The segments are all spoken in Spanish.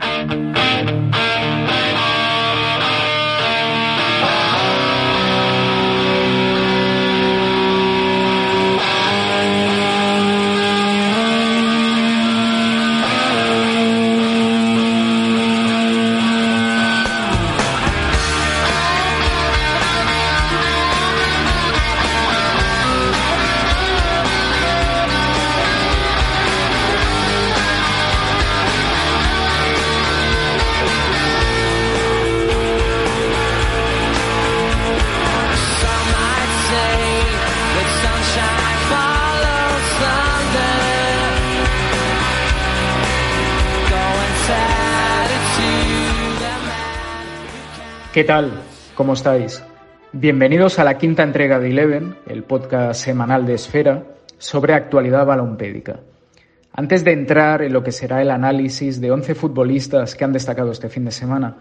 Thank you. ¿Qué tal? ¿Cómo estáis? Bienvenidos a la quinta entrega de Eleven, el podcast semanal de Esfera, sobre actualidad balompédica. Antes de entrar en lo que será el análisis de 11 futbolistas que han destacado este fin de semana,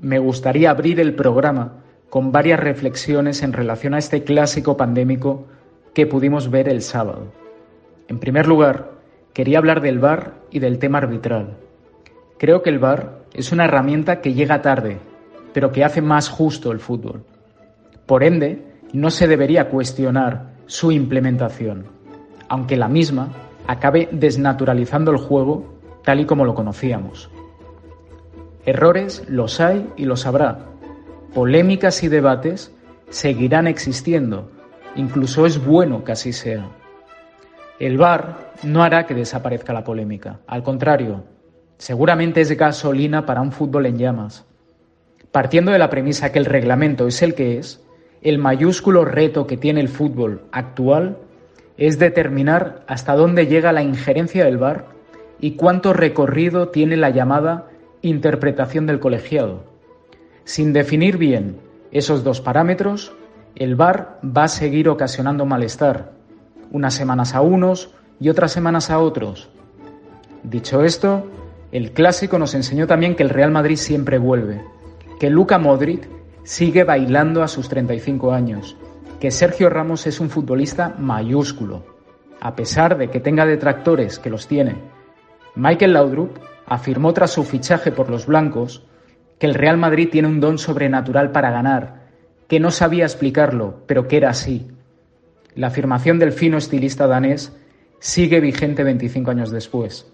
me gustaría abrir el programa con varias reflexiones en relación a este clásico pandémico que pudimos ver el sábado. En primer lugar, quería hablar del VAR y del tema arbitral. Creo que el VAR es una herramienta que llega tarde, pero que hace más justo el fútbol. Por ende, no se debería cuestionar su implementación, aunque la misma acabe desnaturalizando el juego tal y como lo conocíamos. Errores los hay y los habrá. Polémicas y debates seguirán existiendo. Incluso es bueno que así sea. El VAR no hará que desaparezca la polémica. Al contrario, seguramente es gasolina para un fútbol en llamas. Partiendo de la premisa que el reglamento es el que es, el mayúsculo reto que tiene el fútbol actual es determinar hasta dónde llega la injerencia del VAR y cuánto recorrido tiene la llamada interpretación del colegiado. Sin definir bien esos dos parámetros, el VAR va a seguir ocasionando malestar, unas semanas a unos y otras semanas a otros. Dicho esto, el clásico nos enseñó también que el Real Madrid siempre vuelve, que Luka Modric sigue bailando a sus 35 años, que Sergio Ramos es un futbolista mayúsculo, a pesar de que tenga detractores que los tiene. Michael Laudrup afirmó tras su fichaje por los blancos que el Real Madrid tiene un don sobrenatural para ganar, que no sabía explicarlo, pero que era así. La afirmación del fino estilista danés sigue vigente 25 años después.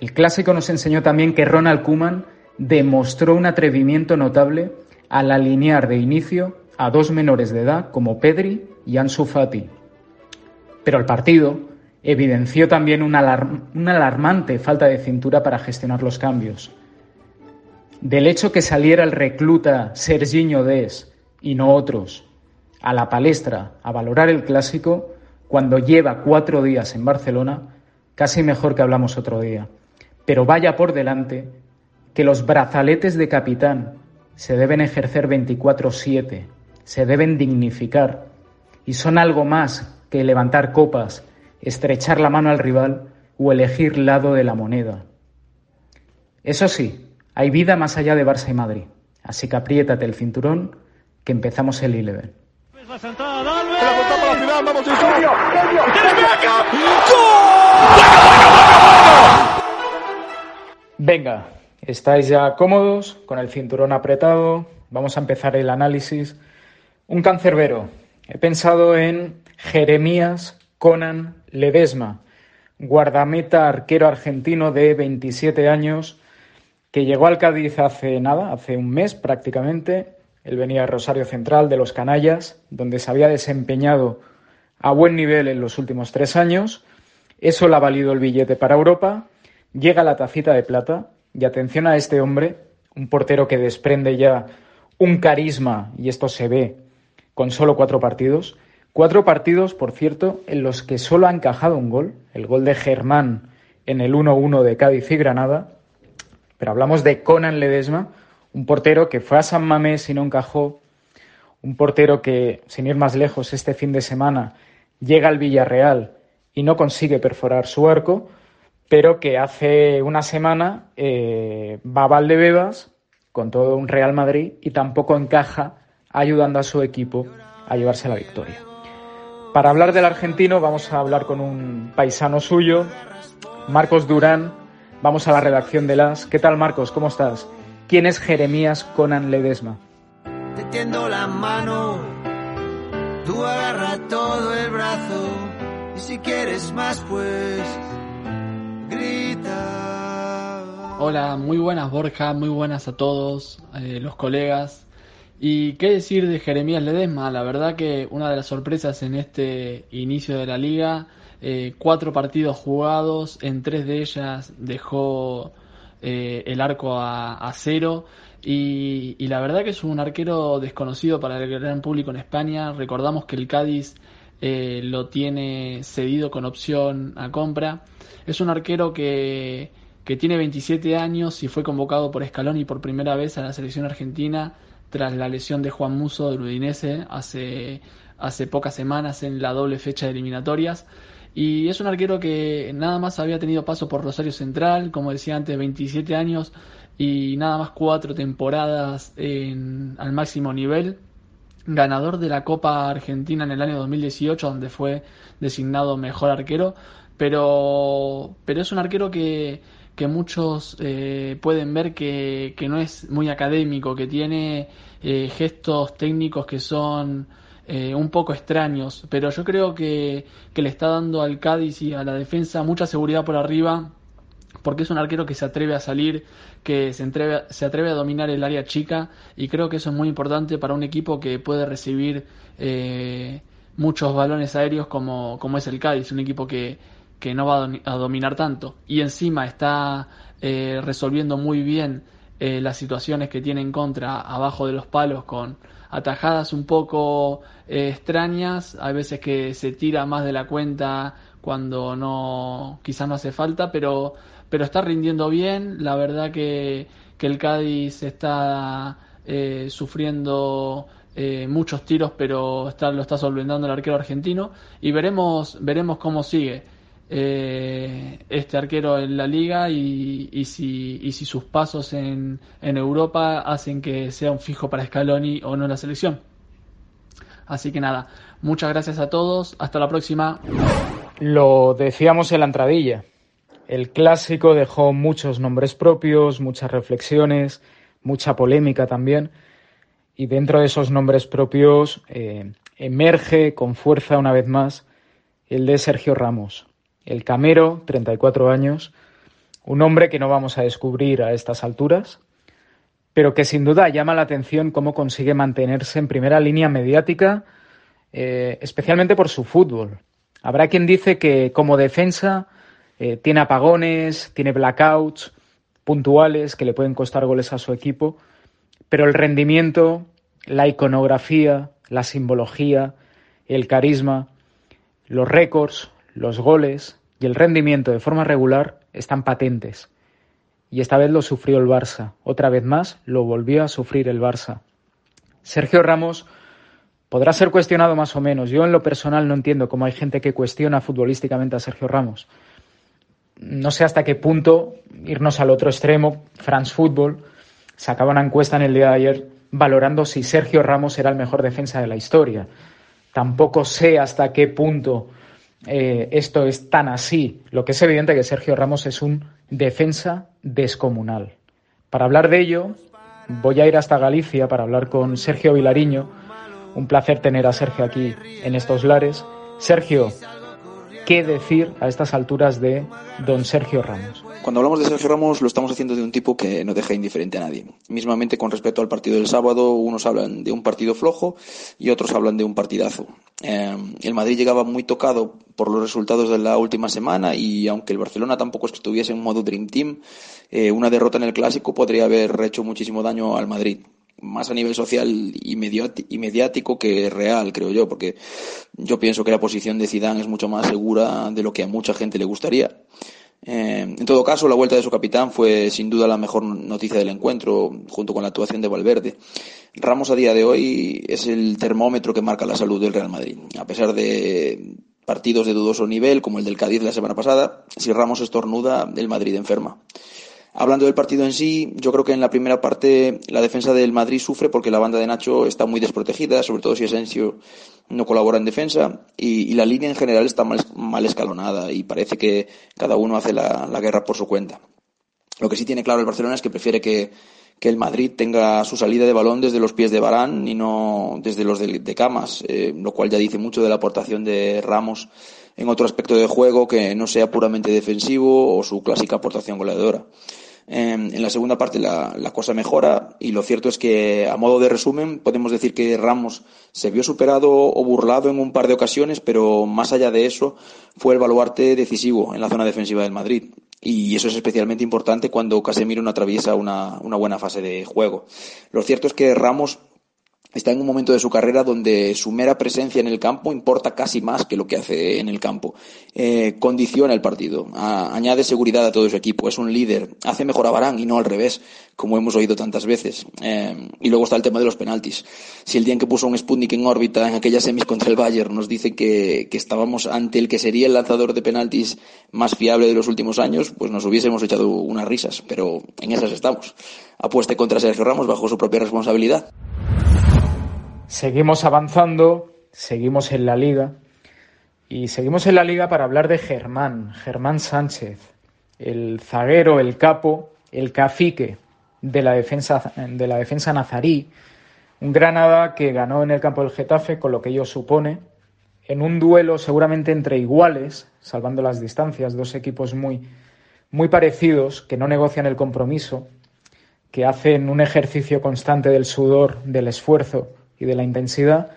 El clásico nos enseñó también que Ronald Koeman demostró un atrevimiento notable al alinear de inicio a dos menores de edad como Pedri y Ansu Fati. Pero el partido evidenció también una, alarm una alarmante falta de cintura para gestionar los cambios. Del hecho que saliera el recluta Serginho Des y no otros a la palestra a valorar el clásico cuando lleva cuatro días en Barcelona, casi mejor que hablamos otro día. Pero vaya por delante que los brazaletes de capitán se deben ejercer 24/7, se deben dignificar y son algo más que levantar copas, estrechar la mano al rival o elegir lado de la moneda. Eso sí, hay vida más allá de Barça y Madrid, así que apriétate el cinturón que empezamos el Eleven. Venga, estáis ya cómodos, con el cinturón apretado, vamos a empezar el análisis. Un cancerbero. He pensado en Jeremías Conan Ledesma, guardameta arquero argentino de 27 años, que llegó al Cádiz hace nada, hace un mes prácticamente. Él venía de Rosario Central, de los Canallas, donde se había desempeñado a buen nivel en los últimos tres años. Eso le ha valido el billete para Europa. Llega la tacita de plata. Y atención a este hombre, un portero que desprende ya un carisma, y esto se ve con solo cuatro partidos. Cuatro partidos, por cierto, en los que solo ha encajado un gol, el gol de Germán en el 1-1 de Cádiz y Granada. pero hablamos de Conan Ledesma, un portero que fue a San Mamés y no encajó, un portero que, sin ir más lejos, este fin de semana llega al Villarreal y no consigue perforar su arco, pero que hace una semana eh, va a Valdebebas con todo un Real Madrid y tampoco encaja ayudando a su equipo a llevarse la victoria. Para hablar del argentino vamos a hablar con un paisano suyo, Marcos Durán. Vamos a la redacción de las. ¿Qué tal Marcos? ¿Cómo estás? ¿Quién es Jeremías Conan Ledesma? Te tiendo la mano, tú agarra todo el brazo y si quieres más pues Hola, muy buenas Borja, muy buenas a todos eh, los colegas. ¿Y qué decir de Jeremías Ledesma? La verdad que una de las sorpresas en este inicio de la liga, eh, cuatro partidos jugados, en tres de ellas dejó eh, el arco a, cero. Y, la verdad que es un arquero desconocido para el gran público en España. Recordamos que el Cádiz lo tiene cedido con opción a compra. Es un arquero que, que tiene 27 años y fue convocado por Scaloni por primera vez a la selección argentina tras la lesión de Juan Muso del Udinese hace, hace pocas semanas en la doble fecha de eliminatorias. Y es un arquero que nada más había tenido paso por Rosario Central, como decía antes, 27 años y nada más cuatro temporadas en, al máximo nivel ganador de la Copa Argentina en el año 2018, donde fue designado mejor arquero, pero, pero es un arquero que, que muchos eh, pueden ver que, que, no es muy académico, que tiene eh, gestos técnicos que son eh, un poco extraños, pero yo creo que, que le está dando al Cádiz y a la defensa mucha seguridad por arriba porque es un arquero que se atreve a salir, que se, atreve, se atreve a dominar el área chica y creo que eso es muy importante para un equipo que puede recibir eh, muchos balones aéreos como, como es el Cádiz, un equipo que, que no va a dominar tanto y encima está eh, resolviendo muy bien eh, las situaciones que tiene en contra abajo de los palos con atajadas un poco extrañas, hay veces que se tira más de la cuenta cuando no quizás no hace falta, pero pero está rindiendo bien. La verdad que, que el Cádiz está eh, sufriendo eh, muchos tiros, pero está, lo está solventando el arquero argentino. Y veremos, veremos cómo sigue eh, este arquero en la liga y, si, sus pasos en, en Europa hacen que sea un fijo para Scaloni o no en la selección. Así que nada, muchas gracias a todos. Hasta la próxima. Lo decíamos en la entradilla. El clásico dejó muchos nombres propios, muchas reflexiones, mucha polémica también. Y dentro de esos nombres propios eh, emerge con fuerza una vez más el de Sergio Ramos, el camero, 34 años, un hombre que no vamos a descubrir a estas alturas, pero que sin duda llama la atención cómo consigue mantenerse en primera línea mediática, eh, especialmente por su fútbol. Habrá quien dice que como defensa eh, tiene apagones, tiene blackouts puntuales que le pueden costar goles a su equipo, pero el rendimiento, la iconografía, la simbología, el carisma, los récords, los goles y el rendimiento de forma regular están patentes. Y esta vez lo sufrió el Barça. Otra vez más lo volvió a sufrir el Barça. Sergio Ramos podrá ser cuestionado más o menos. Yo en lo personal no entiendo cómo hay gente que cuestiona futbolísticamente a Sergio Ramos no sé hasta qué punto irnos al otro extremo. France Football sacaba una encuesta en el día de ayer valorando si Sergio Ramos era el mejor defensa de la historia. Tampoco sé hasta qué punto eh, esto es tan así. Lo que es evidente que Sergio Ramos es un defensa descomunal. Para hablar de ello, voy a ir hasta Galicia para hablar con Sergio Vilariño. Un placer tener a Sergio aquí en estos lares. Sergio, qué decir a estas alturas de don Sergio Ramos. Cuando hablamos de Sergio Ramos lo estamos haciendo de un tipo que no deja indiferente a nadie. Mismamente con respecto al partido del sábado, unos hablan de un partido flojo y otros hablan de un partidazo. Eh, el Madrid llegaba muy tocado por los resultados de la última semana y aunque el Barcelona tampoco estuviese en modo Dream Team, eh, una derrota en el clásico podría haber hecho muchísimo daño al Madrid más a nivel social y, mediático que real, creo yo, porque yo pienso que la posición de Zidane es mucho más segura de lo que a mucha gente le gustaría. Eh, en todo caso, la vuelta de su capitán fue sin duda la mejor noticia del encuentro, junto con la actuación de Valverde. Ramos a día de hoy es el termómetro que marca la salud del Real Madrid. A pesar de partidos de dudoso nivel, como el del Cádiz la semana pasada, si Ramos estornuda, el Madrid enferma. Hablando del partido en sí, yo creo que en la primera parte la defensa del Madrid sufre porque la banda de Nacho está muy desprotegida, sobre todo si Asensio no colabora en defensa, y, la línea en general está mal, escalonada y parece que cada uno hace la, guerra por su cuenta. Lo que sí tiene claro el Barcelona es que prefiere que, el Madrid tenga su salida de balón desde los pies de Barán y no desde los de, Camas, eh, lo cual ya dice mucho de la aportación de Ramos en otro aspecto de juego que no sea puramente defensivo o su clásica aportación goleadora. Em, en la segunda parte la, cosa mejora y lo cierto es que, a modo de resumen, podemos decir que Ramos se vio superado o burlado en un par de ocasiones, pero más allá de eso fue el baluarte decisivo en la zona defensiva del Madrid. Y eso es especialmente importante cuando Casemiro no atraviesa una, una buena fase de juego. Lo cierto es que Ramos está en un momento de su carrera donde su mera presencia en el campo importa casi más que lo que hace en el campo. Eh, condiciona el partido, añade seguridad a todo su equipo, es un líder, hace mejor a Barán y no al revés, como hemos oído tantas veces. Eh, y luego está el tema de los penaltis. Si el día en que puso un Sputnik en órbita en aquella semis contra el Bayern nos dice que, que estábamos ante el que sería el lanzador de penaltis más fiable de los últimos años, pues nos hubiésemos echado unas risas, pero en esas estamos. Apueste contra Sergio Ramos bajo su propia responsabilidad. Seguimos avanzando, seguimos en la liga y seguimos en la liga para hablar de Germán, Germán Sánchez, el zaguero, el capo, el cacique de la defensa, de la defensa nazarí, un Granada que ganó en el campo del Getafe, con lo que ello supone, en un duelo seguramente entre iguales, salvando las distancias, dos equipos muy, muy parecidos, que no negocian el compromiso, que hacen un ejercicio constante del sudor, del esfuerzo y de la intensidad.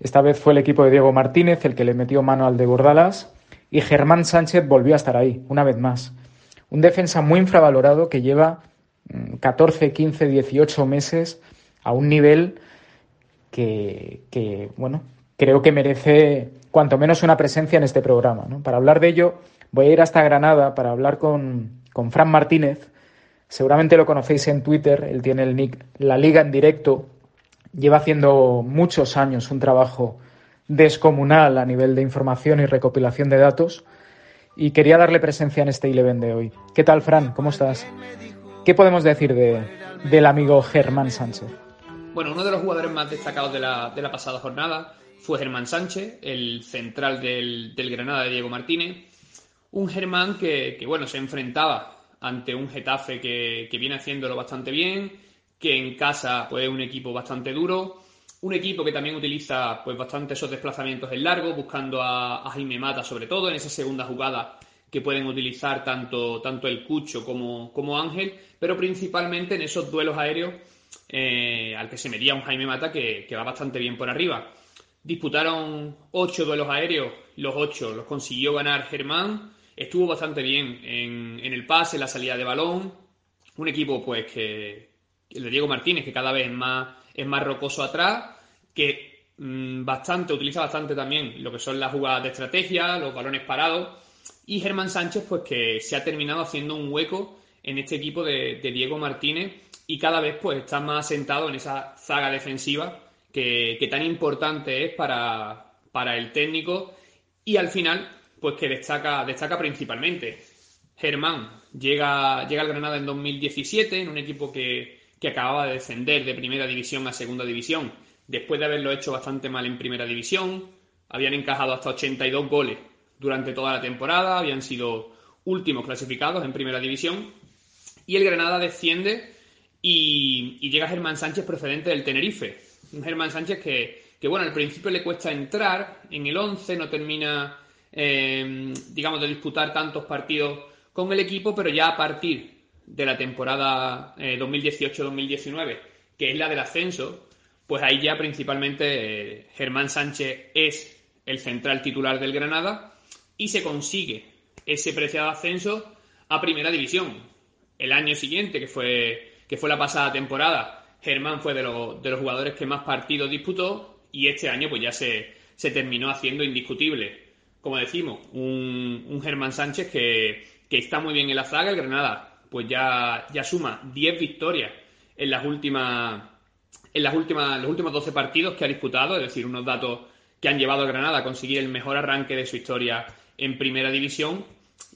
Esta vez fue el equipo de Diego Martínez el que le metió mano al de Bordalas y Germán Sánchez volvió a estar ahí, una vez más. Un defensa muy infravalorado que lleva 14, 15, 18 meses a un nivel que, bueno, creo que merece cuanto menos una presencia en este programa. Para hablar de ello, voy a ir hasta Granada para hablar con, con Fran Martínez. Seguramente lo conocéis en Twitter, él tiene el nick La Liga en directo lleva haciendo muchos años un trabajo descomunal a nivel de información y recopilación de datos y quería darle presencia en este Eleven de hoy. ¿Qué tal, Fran? ¿Cómo estás? ¿Qué podemos decir de, del amigo Germán Sánchez? Bueno, uno de los jugadores más destacados de la, de la pasada jornada fue Germán Sánchez, el central del, del Granada de Diego Martínez. Un Germán que, que, bueno, se enfrentaba ante un Getafe que, que viene haciéndolo bastante bien, que en casa pues, es un equipo bastante duro. Un equipo que también utiliza pues bastante esos desplazamientos en largo, buscando a, Jaime Mata, sobre todo en esa segunda jugada que pueden utilizar tanto, tanto el Cucho como, como Ángel, pero principalmente en esos duelos aéreos eh, al que se medía un Jaime Mata que, va bastante bien por arriba. Disputaron ocho duelos aéreos, los ocho los consiguió ganar Germán, estuvo bastante bien en, en el pase, en la salida de balón, un equipo pues que, el de Diego Martínez, que cada vez es más, es más rocoso atrás, que mm, bastante, utiliza bastante también lo que son las jugadas de estrategia, los balones parados, y Germán Sánchez, pues que se ha terminado haciendo un hueco en este equipo de, Diego Martínez y cada vez pues está más asentado en esa zaga defensiva que, tan importante es para, para, el técnico y al final pues que destaca, destaca principalmente. Germán llega, llega al Granada en 2017 en un equipo que, que acababa de descender de primera división a segunda división, después de haberlo hecho bastante mal en primera división, habían encajado hasta 82 goles durante toda la temporada, habían sido últimos clasificados en primera división, y el Granada desciende y, llega Germán Sánchez procedente del Tenerife. Un Germán Sánchez que, que, bueno, al principio le cuesta entrar en el 11, no termina, eh, digamos, de disputar tantos partidos con el equipo, pero ya a partir de la temporada 2018-2019, eh, que es la del ascenso, pues ahí ya principalmente eh, Germán Sánchez es el central titular del Granada y se consigue ese preciado ascenso a primera división. El año siguiente, que fue, que fue la pasada temporada, Germán fue de, los, de los jugadores que más partidos disputó y este año pues ya se, se terminó haciendo indiscutible. Como decimos, un, un Germán Sánchez que, que está muy bien en la zaga. El Granada, pues ya, ya suma 10 victorias en las últimas. En las últimas, los últimos 12 partidos que ha disputado, es decir, unos datos que han llevado a Granada a conseguir el mejor arranque de su historia en primera división.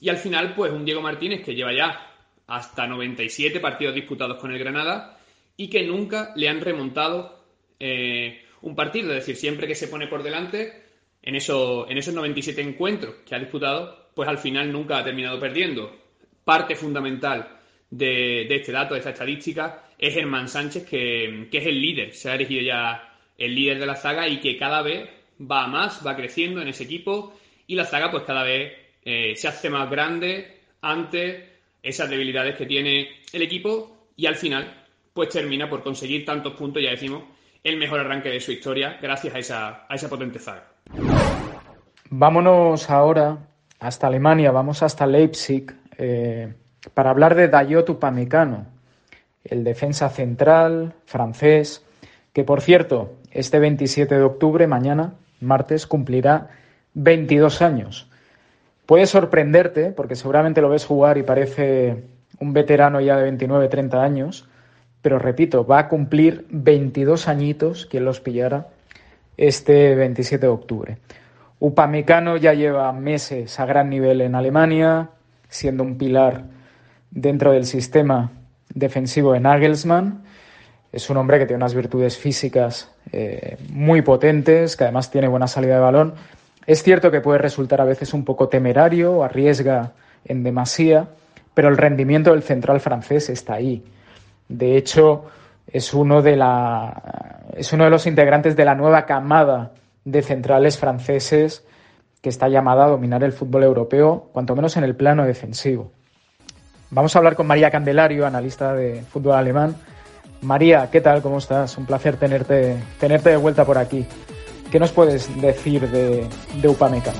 Y al final, pues un Diego Martínez que lleva ya hasta 97 partidos disputados con el Granada y que nunca le han remontado eh, un partido. Es decir, siempre que se pone por delante, en, eso, en esos 97 encuentros que ha disputado, pues al final nunca ha terminado perdiendo. Parte fundamental de, este dato, de esta estadística, es Germán Sánchez, que, es el líder. Se ha elegido ya el líder de la zaga y que cada vez va más, va creciendo en ese equipo y la zaga pues cada vez eh, se hace más grande ante esas debilidades que tiene el equipo y al final pues termina por conseguir tantos puntos, ya decimos, el mejor arranque de su historia gracias a esa, a esa potente zaga. Vámonos ahora hasta Alemania, vamos hasta Leipzig eh, para hablar de Dayot Upamecano, el defensa central francés, que por cierto, este 27 de octubre, mañana, martes, cumplirá 22 años. Puede sorprenderte, porque seguramente lo ves jugar y parece un veterano ya de 29, 30 años, pero repito, va a cumplir 22 añitos, quien los pillara, este 27 de octubre. Upamecano ya lleva meses a gran nivel en Alemania, siendo un pilar dentro del sistema defensivo de Nagelsmann. Es un hombre que tiene unas virtudes físicas eh, muy potentes, que además tiene buena salida de balón es cierto que puede resultar a veces un poco temerario, arriesga en demasía, pero el rendimiento del central francés está ahí. De hecho, es uno de, la, es uno de los integrantes de la nueva camada de centrales franceses que está llamada a dominar el fútbol europeo, cuanto menos en el plano defensivo. Vamos a hablar con María Candelario, analista de fútbol alemán. María, ¿qué tal? ¿Cómo estás? Un placer tenerte, tenerte de vuelta por aquí. ¿Qué nos puedes decir de, de Upamecano?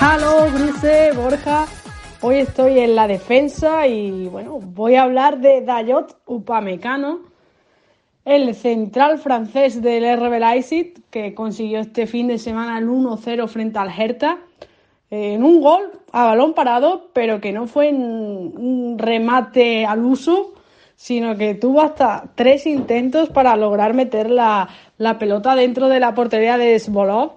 Halo, Bruce, Borja. Hoy estoy en la defensa y bueno, voy a hablar de Dayot Upamecano, el central francés del RB Leipzig que consiguió este fin de semana el 1-0 frente al Hertha en un gol a balón parado, pero que no fue un remate al uso, sino que tuvo hasta tres intentos para lograr meter la, pelota dentro de la portería de Svolov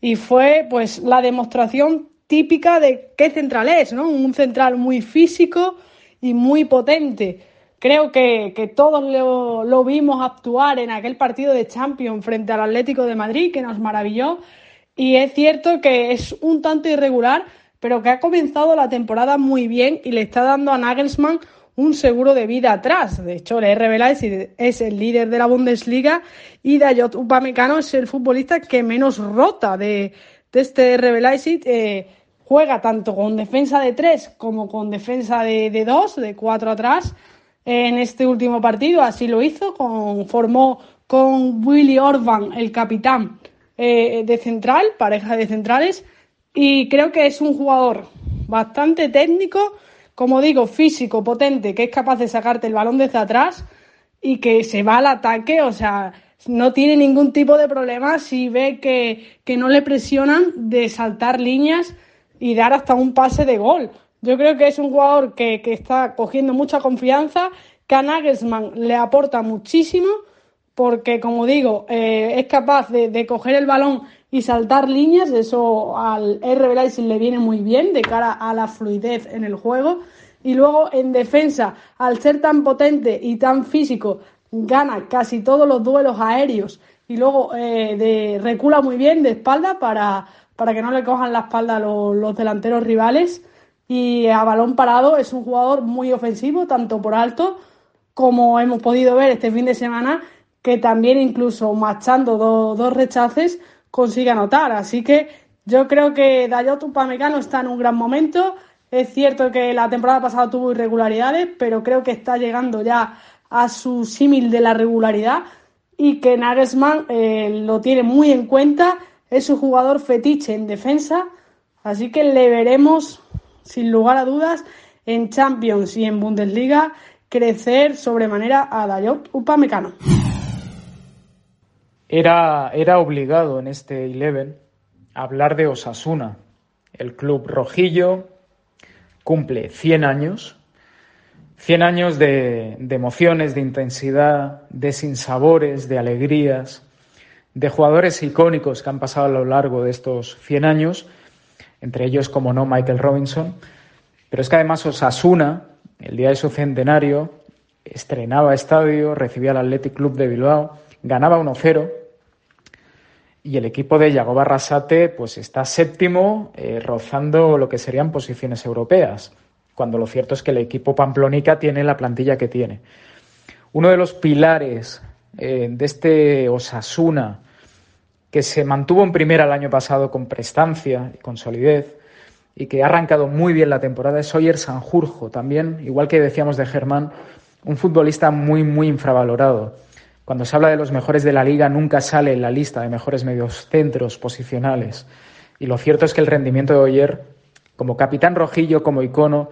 y fue pues la demostración típica de qué central es, ¿no? Un central muy físico y muy potente. Creo que, todos lo, vimos actuar en aquel partido de Champions frente al Atlético de Madrid, que nos maravilló. Y es cierto que es un tanto irregular, pero que ha comenzado la temporada muy bien y le está dando a Nagelsmann un seguro de vida atrás. De hecho, el RB es el líder de la Bundesliga y Dayot Upamecano es el futbolista que menos rota de, este RB. Eh, juega tanto con defensa de tres como con defensa de, dos, de cuatro atrás. En este último partido así lo hizo, con, formó con Willy Orban, el capitán eh, de central, pareja de centrales, y creo que es un jugador bastante técnico, como digo, físico, potente, que es capaz de sacarte el balón desde atrás y que se va al ataque, o sea, no tiene ningún tipo de problema si ve que, no le presionan de saltar líneas y dar hasta un pase de gol. Yo creo que es un jugador que, está cogiendo mucha confianza, que a Nagelsmann le aporta muchísimo, porque como digo, eh, es capaz de, de, coger el balón y saltar líneas, eso al RB le viene muy bien de cara a la fluidez en el juego. Y luego en defensa, al ser tan potente y tan físico, gana casi todos los duelos aéreos y luego eh, de, recula muy bien de espalda para, para que no le cojan la espalda los, los delanteros rivales. Y a balón parado es un jugador muy ofensivo, tanto por alto como hemos podido ver este fin de semana, que también incluso marchando dos rechaces consigue anotar. Así que yo creo que Dayot Upamecano está en un gran momento. Es cierto que la temporada pasada tuvo irregularidades, pero creo que está llegando ya a su símil de la regularidad y que Nagelsmann eh, lo tiene muy en cuenta. Es su jugador fetiche en defensa, así que le veremos, sin lugar a dudas, en Champions y en Bundesliga crecer sobremanera a Dayot Upamecano. Era, era obligado en este Eleven hablar de Osasuna. El club rojillo cumple 100 años, 100 años de, de emociones, de intensidad, de sinsabores, de alegrías, de jugadores icónicos que han pasado a lo largo de estos 100 años, entre ellos, como no, Michael Robinson. Pero es que además Osasuna, el día de su centenario, estrenaba estadio, recibía al Athletic Club de Bilbao, ganaba 1-0 y el equipo de Yago Barrasate pues está séptimo, eh, rozando lo que serían posiciones europeas, cuando lo cierto es que el equipo Pamplonica tiene la plantilla que tiene. Uno de los pilares eh, de este Osasuna, que se mantuvo en primera el año pasado con prestancia y con solidez, y que ha arrancado muy bien la temporada, es Oyer Sanjurjo, también, igual que decíamos de Germán, un futbolista muy, muy infravalorado. Cuando se habla de los mejores de la liga, nunca sale en la lista de mejores medios centros posicionales. Y lo cierto es que el rendimiento de Oyer, como capitán rojillo, como icono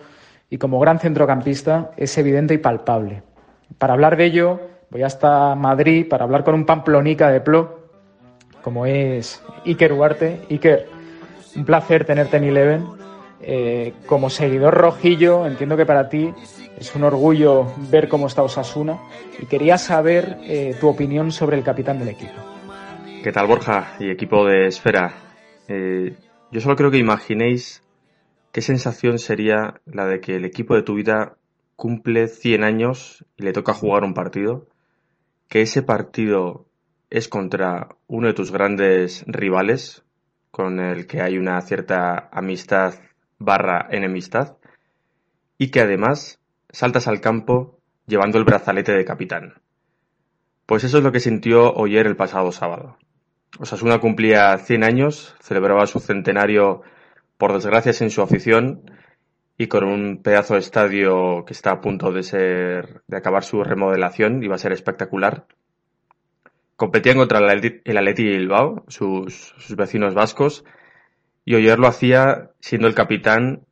y como gran centrocampista, es evidente y palpable. Para hablar de ello, voy hasta Madrid para hablar con un pamplonica de plo, como es Iker Huarte. Iker, un placer tenerte en Eleven. Eh, como seguidor rojillo, entiendo que para ti es un orgullo ver cómo está Osasuna y quería saber eh, tu opinión sobre el capitán del equipo. ¿Qué tal Borja y equipo de Esfera? Eh, yo solo creo que imaginéis qué sensación sería la de que el equipo de tu vida cumple 100 años y le toca jugar un partido, que ese partido es contra uno de tus grandes rivales, con el que hay una cierta amistad barra enemistad, y que además saltas al campo llevando el brazalete de capitán. Pues eso es lo que sintió Oyer el pasado sábado. Osasuna cumplía 100 años, celebraba su centenario por desgracia en su afición y con un pedazo de estadio que está a punto de ser de acabar su remodelación, iba a ser espectacular. Competían contra el Atleti Bilbao, sus, sus vecinos vascos, y Oyer lo hacía siendo el capitán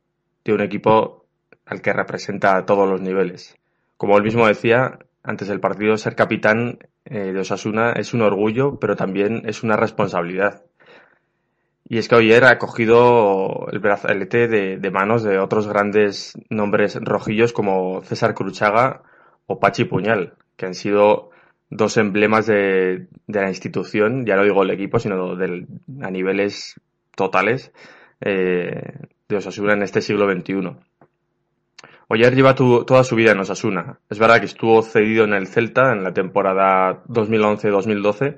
de un equipo al que representa a todos los niveles. Como él mismo decía antes del partido, ser capitán eh, de Osasuna es un orgullo, pero también es una responsabilidad. Y es que ayer ha cogido el brazalete de, de, manos de otros grandes nombres rojillos como César Cruchaga o Pachi Puñal, que han sido dos emblemas de, de la institución, ya no digo el equipo, sino del, a niveles totales eh, de Osasuna en este siglo XXI. Oyer lleva toda su vida en Osasuna. Es verdad que estuvo cedido en el Celta en la temporada 2011-2012,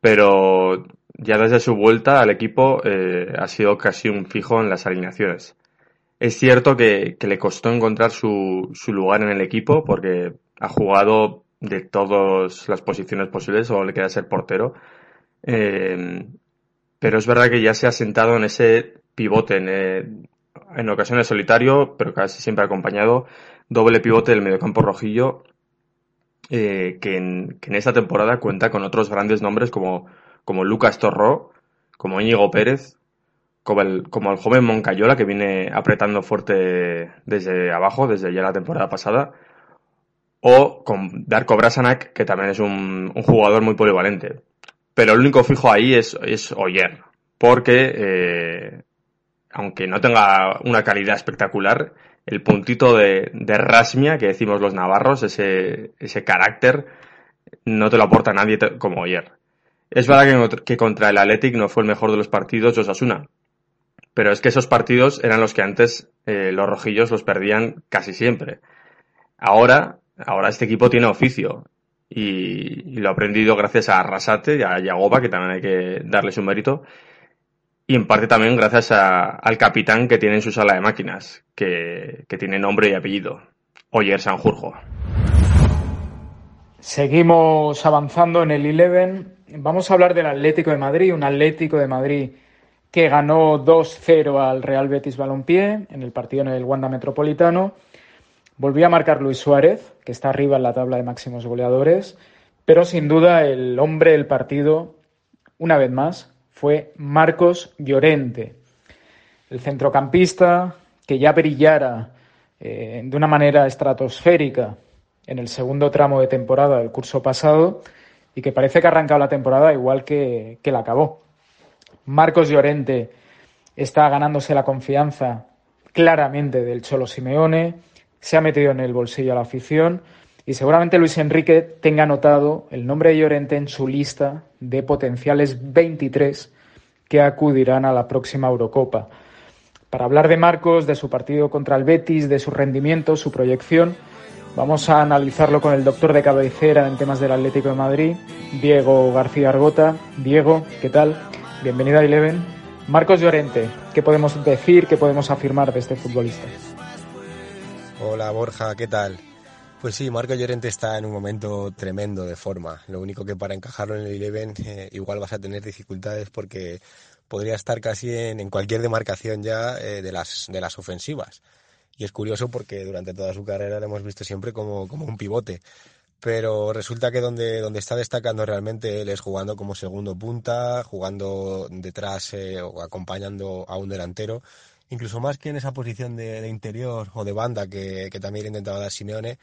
pero ya desde su vuelta al equipo eh, ha sido casi un fijo en las alineaciones. Es cierto que, que le costó encontrar su, su, lugar en el equipo porque ha jugado de todas las posiciones posibles o le queda ser portero. Eh, pero es verdad que ya se ha sentado en ese pivote, en, eh, en ocasiones solitario, pero casi siempre acompañado, doble pivote del mediocampo rojillo, eh, que, en, que, en, esta temporada cuenta con otros grandes nombres como, como Lucas Torró, como Íñigo Pérez, como el, como el joven Moncayola, que viene apretando fuerte desde abajo, desde ya la temporada pasada, o con Darko Brasanac, que también es un, jugador muy polivalente. Pero el único fijo ahí es, es Oyer, porque eh, aunque no tenga una calidad espectacular, el puntito de, de rasmia que decimos los navarros, ese, ese carácter, no te lo aporta nadie como ayer. Es verdad que, que, contra el Athletic no fue el mejor de los partidos de Osasuna, pero es que esos partidos eran los que antes eh, los rojillos los perdían casi siempre. Ahora, ahora este equipo tiene oficio y, lo ha aprendido gracias a Arrasate y a Yagoba, que también hay que darle su mérito, y en parte también gracias a, al capitán que tiene en su sala de máquinas, que, tiene nombre y apellido, Oyer Sanjurjo. Seguimos avanzando en el Eleven. Vamos a hablar del Atlético de Madrid, un Atlético de Madrid que ganó 2-0 al Real Betis Balompié en el partido en el Wanda Metropolitano. Volvió a marcar Luis Suárez, que está arriba en la tabla de máximos goleadores, pero sin duda el hombre del partido, una vez más, fue Marcos Llorente, el centrocampista que ya brillara eh, de una manera estratosférica en el segundo tramo de temporada del curso pasado, y que parece que ha arrancado la temporada igual que, que la acabó. Marcos Llorente está ganándose la confianza claramente del Cholo Simeone, se ha metido en el bolsillo a la afición y seguramente Luis Enrique tenga anotado el nombre de Llorente en su lista de potenciales 23 que acudirán a la próxima Eurocopa. Para hablar de Marcos, de su partido contra el Betis, de su rendimiento, su proyección, vamos a analizarlo con el doctor de cabecera en temas del Atlético de Madrid, Diego García Argota. Diego, ¿qué tal? Bienvenido a Eleven. Marcos Llorente, ¿qué podemos decir, qué podemos afirmar de este futbolista? Hola Borja, ¿qué tal? Pues sí, Marcos Llorente está en un momento tremendo de forma. Lo único que para encajarlo en el Eleven eh, igual vas a tener dificultades porque podría estar casi en, cualquier demarcación ya eh, de, las, de las ofensivas. Y es curioso porque durante toda su carrera lo hemos visto siempre como, como un pivote. Pero resulta que donde, donde está destacando realmente él es jugando como segundo punta, jugando detrás eh, o acompañando a un delantero incluso más que en esa posición de, interior o de banda que, que, también intentaba dar Simeone,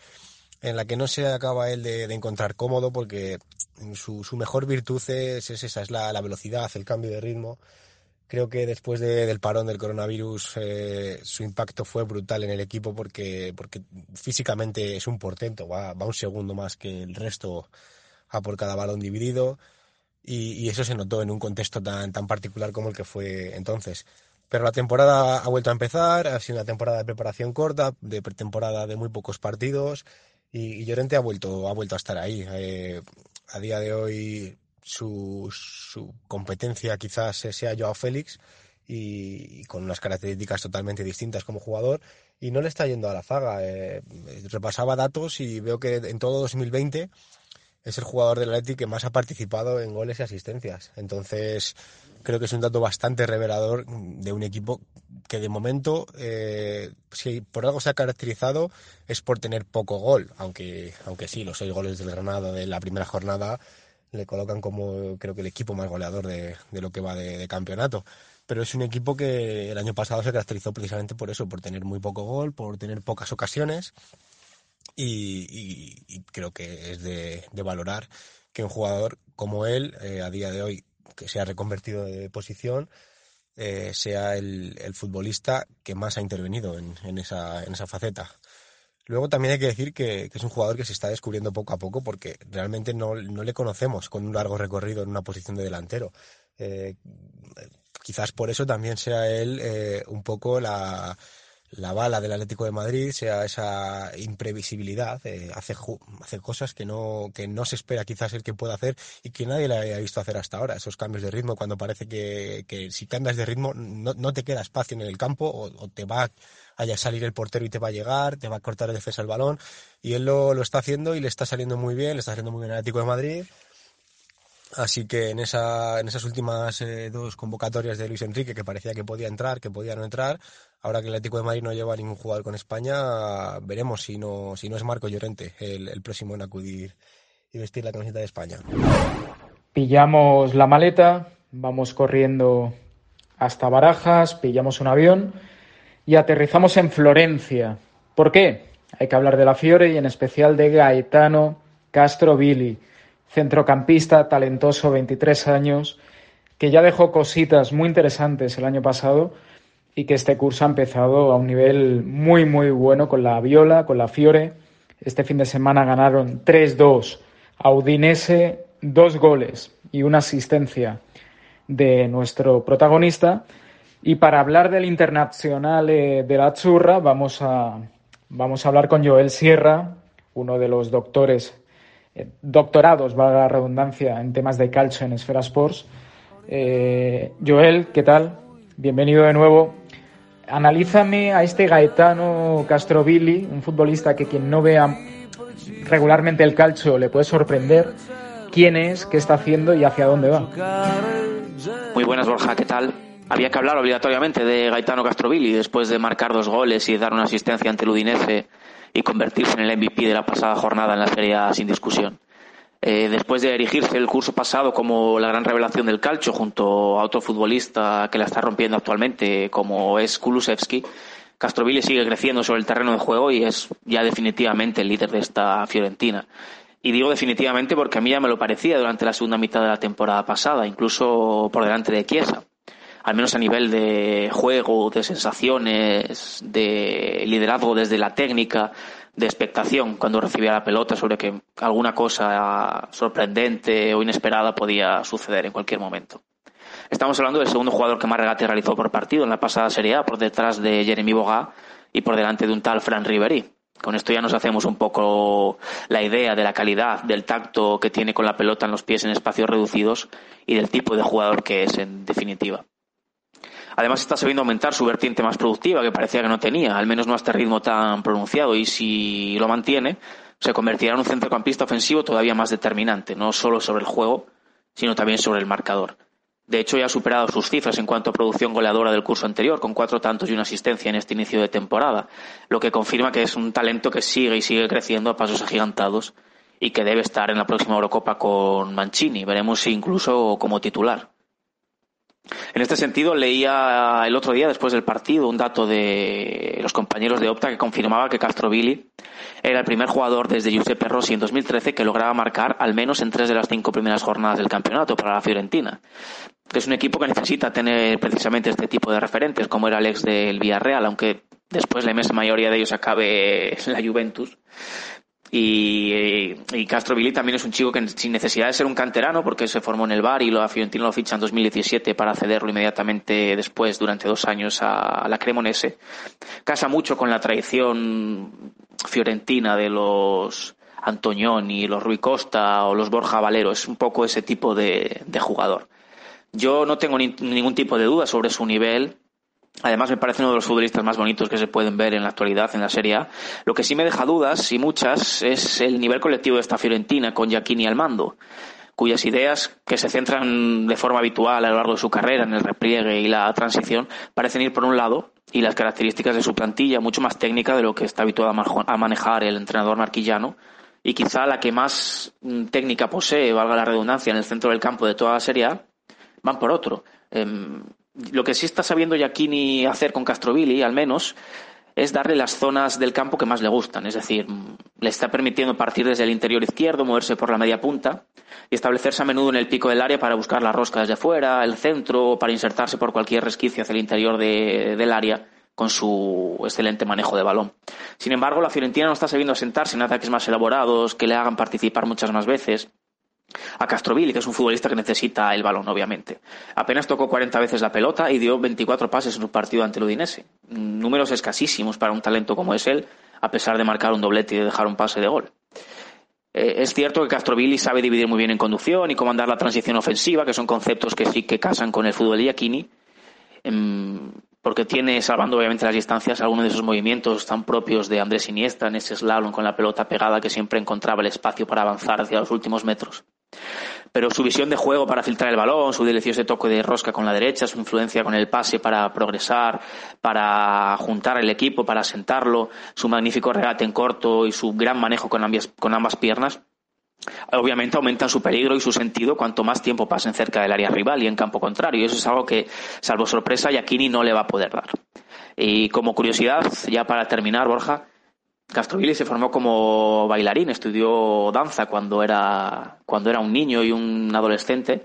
en la que no se acaba él de, encontrar cómodo porque su, mejor virtud es, esa, es la, velocidad, el cambio de ritmo. Creo que después del parón del coronavirus eh, su impacto fue brutal en el equipo porque, porque físicamente es un portento, va, va un segundo más que el resto a por cada balón dividido y, y, eso se notó en un contexto tan, tan particular como el que fue entonces. Pero la temporada ha vuelto a empezar, ha sido una temporada de preparación corta, de pretemporada de muy pocos partidos y, Llorente ha vuelto, ha vuelto a estar ahí. Eh, a día de hoy su, competencia quizás sea Joao Félix y, con unas características totalmente distintas como jugador y no le está yendo a la zaga. Eh, repasaba datos y veo que en todo 2020 es el jugador del Atleti que más ha participado en goles y asistencias. Entonces, creo que es un dato bastante revelador de un equipo que de momento, eh, si por algo se ha caracterizado, es por tener poco gol, aunque, aunque sí, los seis goles del Granada de la primera jornada le colocan como creo que el equipo más goleador de, lo que va de, campeonato. Pero es un equipo que el año pasado se caracterizó precisamente por eso, por tener muy poco gol, por tener pocas ocasiones. Y, creo que es de, valorar que un jugador como él, eh, a día de hoy, que se ha reconvertido de posición, eh, sea el, futbolista que más ha intervenido en, esa, en esa faceta. Luego también hay que decir que, es un jugador que se está descubriendo poco a poco porque realmente no, le conocemos con un largo recorrido en una posición de delantero. Eh, quizás por eso también sea él eh, un poco la, la bala del Atlético de Madrid sea esa imprevisibilidad, eh, hace, hace cosas que no, que no se espera quizás el que pueda hacer y que nadie le haya visto hacer hasta ahora, esos cambios de ritmo cuando parece que, que si cambias de ritmo no, no, te queda espacio en el campo o, te va a salir el portero y te va a llegar, te va a cortar el defensa el balón. Y él lo, lo está haciendo y le está saliendo muy bien, le está haciendo muy bien al Atlético de Madrid. Así que en, esa, en esas últimas eh, dos convocatorias de Luis Enrique, que parecía que podía entrar, que podía no entrar, ahora que el Atlético de Madrid no lleva ningún jugador con España, veremos si no, si no es Marco Llorente el, el próximo en acudir y vestir la camiseta de España. Pillamos la maleta, vamos corriendo hasta Barajas, pillamos un avión y aterrizamos en Florencia. ¿Por qué? Hay que hablar de la Fiore y en especial de Gaetano Castro Billy centrocampista talentoso, 23 años, que ya dejó cositas muy interesantes el año pasado y que este curso ha empezado a un nivel muy, muy bueno con la Viola, con la Fiore. Este fin de semana ganaron 3-2 a Udinese, dos goles y una asistencia de nuestro protagonista. Y para hablar del internacional eh, de la Churra, vamos a, vamos a hablar con Joel Sierra, uno de los doctores eh, doctorados, valga la redundancia, en temas de calcio en Esfera Sports. Eh, Joel, ¿qué tal? Bienvenido de nuevo. Analízame a este Gaetano Castrovilli, un futbolista que quien no vea regularmente el calcio le puede sorprender. ¿Quién es, qué está haciendo y hacia dónde va? Muy buenas, Borja, ¿qué tal? Había que hablar obligatoriamente de Gaetano Castrovilli después de marcar dos goles y dar una asistencia ante el Udinese y convertirse en el MVP de la pasada jornada en la Serie A sin discusión. Eh, después de erigirse el curso pasado como la gran revelación del calcio junto a otro futbolista que la está rompiendo actualmente como es Kulusevski, Castroville sigue creciendo sobre el terreno de juego y es ya definitivamente el líder de esta Fiorentina. Y digo definitivamente porque a mí ya me lo parecía durante la segunda mitad de la temporada pasada, incluso por delante de Chiesa. Al menos a nivel de juego, de sensaciones, de liderazgo desde la técnica, de expectación cuando recibía la pelota sobre que alguna cosa sorprendente o inesperada podía suceder en cualquier momento. Estamos hablando del segundo jugador que más regate realizó por partido en la pasada Serie A, por detrás de Jeremy Boga y por delante de un tal Fran Riveri. Con esto ya nos hacemos un poco la idea de la calidad, del tacto que tiene con la pelota en los pies en espacios reducidos y del tipo de jugador que es, en definitiva. Además está sabiendo aumentar su vertiente más productiva, que parecía que no tenía, al menos no a este ritmo tan pronunciado, y si lo mantiene, se convertirá en un centrocampista ofensivo todavía más determinante, no solo sobre el juego, sino también sobre el marcador. De hecho, ya ha superado sus cifras en cuanto a producción goleadora del curso anterior, con cuatro tantos y una asistencia en este inicio de temporada, lo que confirma que es un talento que sigue y sigue creciendo a pasos agigantados y que debe estar en la próxima Eurocopa con Mancini. Veremos si incluso como titular. En este sentido, leía el otro día, después del partido, un dato de los compañeros de Opta que confirmaba que Castrovilli era el primer jugador desde Giuseppe Rossi en 2013 que lograba marcar al menos en tres de las cinco primeras jornadas del campeonato para la Fiorentina. Que es un equipo que necesita tener precisamente este tipo de referentes, como era Alex del Villarreal, aunque después la inmensa mayoría de ellos acabe en la Juventus. Y, y Castro Billy también es un chico que sin necesidad de ser un canterano, porque se formó en el bar y lo, a Fiorentino lo ficha en 2017 para cederlo inmediatamente después, durante dos años, a, la Cremonese. Casa mucho con la tradición fiorentina de los Antonioni, los Rui Costa o los Borja Valero. Es un poco ese tipo de, de jugador. Yo no tengo ni, ningún tipo de duda sobre su nivel Además, me parece uno de los futbolistas más bonitos que se pueden ver en la actualidad en la Serie A. Lo que sí me deja dudas, y muchas, es el nivel colectivo de esta Fiorentina con Giacchini al mando, cuyas ideas, que se centran de forma habitual a lo largo de su carrera en el repliegue y la transición, parecen ir por un lado, y las características de su plantilla mucho más técnica de lo que está habituado a manejar el entrenador marquillano, y quizá la que más mm, técnica posee, valga la redundancia, en el centro del campo de toda la Serie A, van por otro. Em, lo que sí está sabiendo Giacchini hacer con Castrovilli, al menos, es darle las zonas del campo que más le gustan. Es decir, le está permitiendo partir desde el interior izquierdo, moverse por la media punta y establecerse a menudo en el pico del área para buscar la rosca desde fuera, el centro, para insertarse por cualquier resquicio hacia el interior del área con su excelente manejo de balón. Sin embargo, la Fiorentina no está sabiendo asentarse en ataques más elaborados que le hagan participar muchas más veces a Castrovilli, que es un futbolista que necesita el balón, obviamente. Apenas tocó 40 veces la pelota y dio 24 pases en su partido ante el Udinese. Números escasísimos para un talento como es él, a pesar de marcar un doblete y de dejar un pase de gol. Eh, es cierto que Castrovilli sabe dividir muy bien en conducción y comandar la transición ofensiva, que son conceptos que sí que casan con el fútbol de Iacchini, em, porque tiene, salvando obviamente las distancias, algunos de esos movimientos tan propios de Andrés Iniesta en ese slalom con la pelota pegada que siempre encontraba el espacio para avanzar hacia los últimos metros. Pero su visión de juego para filtrar el balón, su delicioso toque de rosca con la derecha, su influencia con el pase para progresar, para juntar el equipo, para sentarlo, su magnífico regate en corto y su gran manejo con ambas, piernas, obviamente aumentan su peligro y su sentido cuanto más tiempo pasen cerca del área rival y en campo contrario. Y eso es algo que, salvo sorpresa, Yakini no le va a poder dar. Y como curiosidad, ya para terminar, Borja, Castrovilli se formó como bailarín, estudió danza cuando era, cuando era un niño y un adolescente.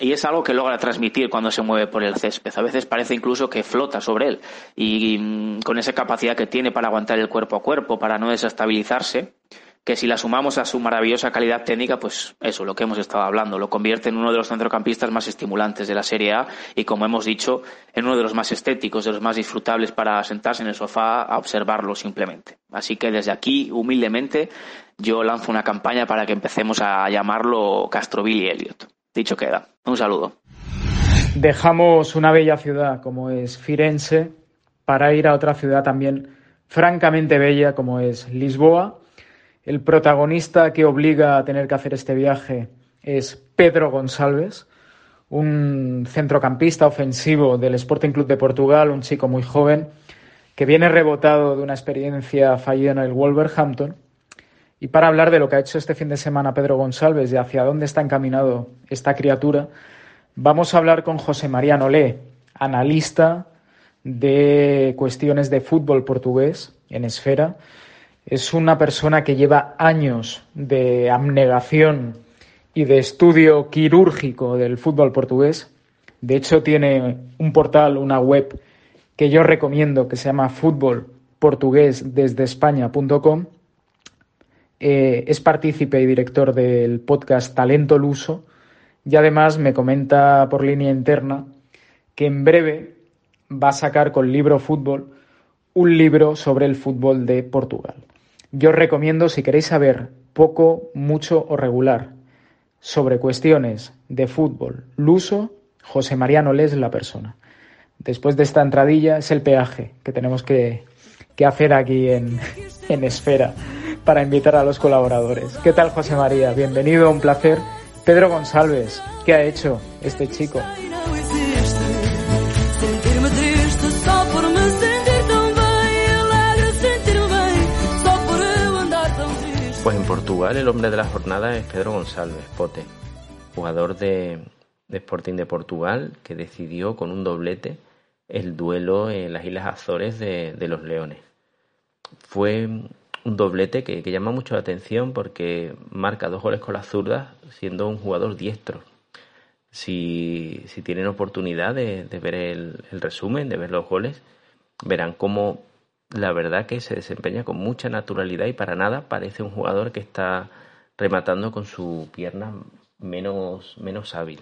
Y es algo que logra transmitir cuando se mueve por el césped. A veces parece incluso que flota sobre él. Y mm, con esa capacidad que tiene para aguantar el cuerpo a cuerpo, para no desestabilizarse, que si la sumamos a su maravillosa calidad técnica, pues eso, lo que hemos estado hablando, lo convierte en uno de los centrocampistas más estimulantes de la Serie A y, como hemos dicho, en uno de los más estéticos, de los más disfrutables para sentarse en el sofá a observarlo simplemente. Así que desde aquí, humildemente, yo lanzo una campaña para que empecemos a llamarlo Castrovilli Elliot. Dicho queda. Un saludo. Dejamos una bella ciudad como es Firenze para ir a otra ciudad también francamente bella como es Lisboa el protagonista que obliga a tener que hacer este viaje es Pedro González, un centrocampista ofensivo del Sporting Club de Portugal, un chico muy joven que viene rebotado de una experiencia fallida en el Wolverhampton. Y para hablar de lo que ha hecho este fin de semana Pedro González y hacia dónde está encaminado esta criatura, vamos a hablar con José María Nolé, analista de cuestiones de fútbol portugués en Esfera Es una persona que lleva años de abnegación y de estudio quirúrgico del fútbol portugués. De hecho, tiene un portal, una web que yo recomiendo que se llama fútbolportuguésdesdeespaña.com. Eh, es partícipe y director del podcast Talento Luso y además me comenta por línea interna que en breve va a sacar con Libro Fútbol un libro sobre el fútbol de Portugal. Yo os recomiendo, si queréis saber poco, mucho o regular sobre cuestiones de fútbol luso, José Mariano es la persona. Después de esta entradilla es el peaje que tenemos que, que hacer aquí en, en Esfera para invitar a los colaboradores. ¿Qué tal, José María? Bienvenido, un placer. Pedro González, ¿qué ha hecho este chico? Pues en Portugal el hombre de la jornada es Pedro González, Pote, jugador de, Sporting de Portugal que decidió con un doblete el duelo en las Islas Azores de, los Leones. Fue un doblete que, llama mucho la atención porque marca dos goles con las zurdas siendo un jugador diestro. Si, tienen oportunidad de, ver el, resumen, de ver los goles, verán cómo la verdad que se desempeña con mucha naturalidad y para nada parece un jugador que está rematando con su pierna menos, menos hábil.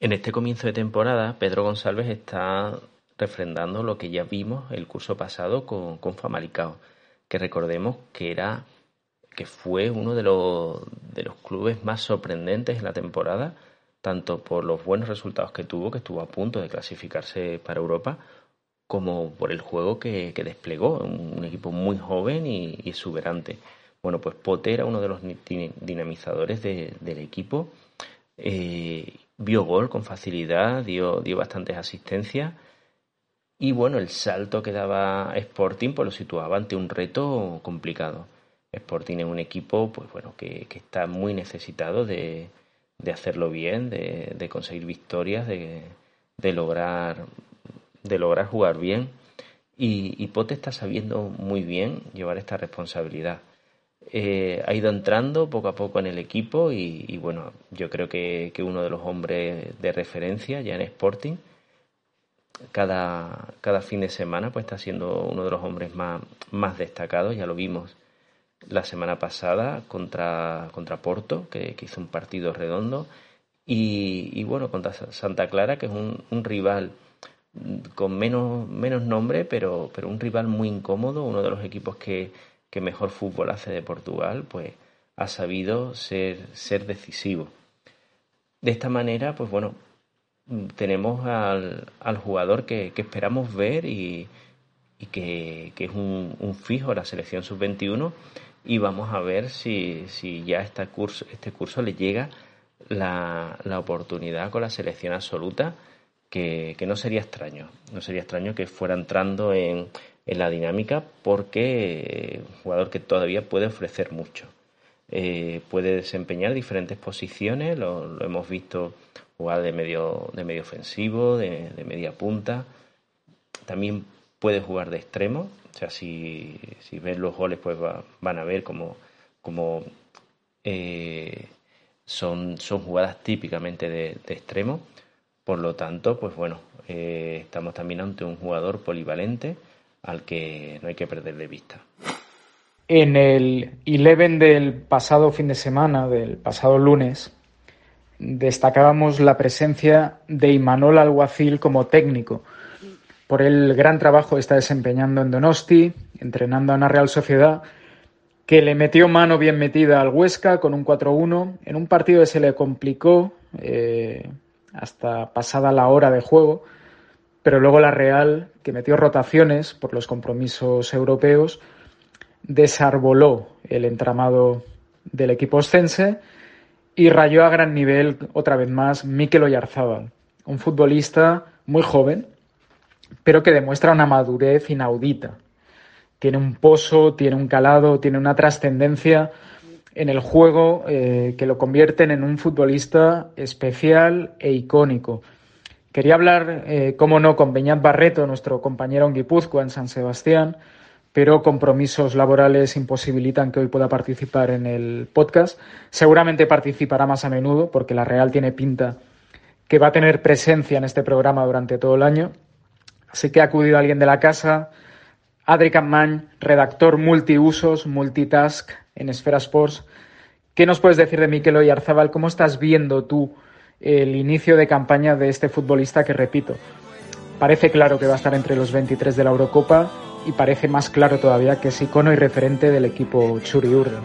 En este comienzo de temporada, Pedro González está refrendando lo que ya vimos el curso pasado con, con Famalicao, que recordemos que era que fue uno de los, de los clubes más sorprendentes en la temporada, tanto por los buenos resultados que tuvo, que estuvo a punto de clasificarse para Europa, como por el juego que, desplegó, un, equipo muy joven y, exuberante. Bueno, pues Potter era uno de los dinamizadores del equipo, eh, vio gol con facilidad, dio, dio bastantes asistencias y bueno, el salto que daba Sporting pues lo situaba ante un reto complicado. Sporting es un equipo pues bueno que, está muy necesitado de, hacerlo bien, de, conseguir victorias, de, de lograr de lograr jugar bien. Y, Pote está sabiendo muy bien llevar esta responsabilidad. Eh, ha ido entrando poco a poco en el equipo y, bueno, yo creo que, uno de los hombres de referencia ya en Sporting, cada, cada fin de semana pues está siendo uno de los hombres más, más destacados, ya lo vimos la semana pasada contra, contra Porto, que, hizo un partido redondo, y, bueno, contra Santa Clara, que es un, un rival con menos, menos nombre, pero, pero un rival muy incómodo, uno de los equipos que, que mejor fútbol hace de Portugal, pues ha sabido ser, ser decisivo. De esta manera, pues bueno, tenemos al, al jugador que, que, esperamos ver y, y que, que, es un, fijo a la selección sub-21 y vamos a ver si, si ya este curso, este curso le llega la, la oportunidad con la selección absoluta que, no sería extraño, no sería extraño que fuera entrando en, la dinámica porque un jugador que todavía puede ofrecer mucho. Eh, puede desempeñar diferentes posiciones, lo, hemos visto jugar de medio, de medio ofensivo, de, media punta, también puede jugar de extremo, o sea, si, si ven los goles pues van a ver como, como eh, son, son jugadas típicamente de, de extremo por lo tanto, pues bueno, eh, estamos también ante un jugador polivalente al que no hay que perder de vista. En el Eleven del pasado fin de semana, del pasado lunes, destacábamos la presencia de Imanol Alguacil como técnico por el gran trabajo que está desempeñando en Donosti, entrenando a una Real Sociedad que le metió mano bien metida al Huesca con un 4-1 en un partido que se le complicó eh, hasta pasada la hora de juego, pero luego la Real, que metió rotaciones por los compromisos europeos, desarboló el entramado del equipo oscense y rayó a gran nivel otra vez más Mikel Oyarzábal, un futbolista muy joven, pero que demuestra una madurez inaudita. Tiene un pozo, tiene un calado, tiene una trascendencia en el juego eh, que lo convierten en un futbolista especial e icónico. Quería hablar, eh, cómo no, con Beñat Barreto, nuestro compañero en Guipúzcoa, en San Sebastián, pero compromisos laborales imposibilitan que hoy pueda participar en el podcast. Seguramente participará más a menudo porque la Real tiene pinta que va a tener presencia en este programa durante todo el año. Así que ha acudido alguien de la casa, Adri Campmany, redactor multiusos, multitask en Esfera Sports. ¿Qué nos puedes decir de Mikel Oyarzábal? ¿Cómo estás viendo tú el inicio de campaña de este futbolista que, repito, parece claro que va a estar entre los 23 de la Eurocopa y parece más claro todavía que es icono y referente del equipo Churi Urden?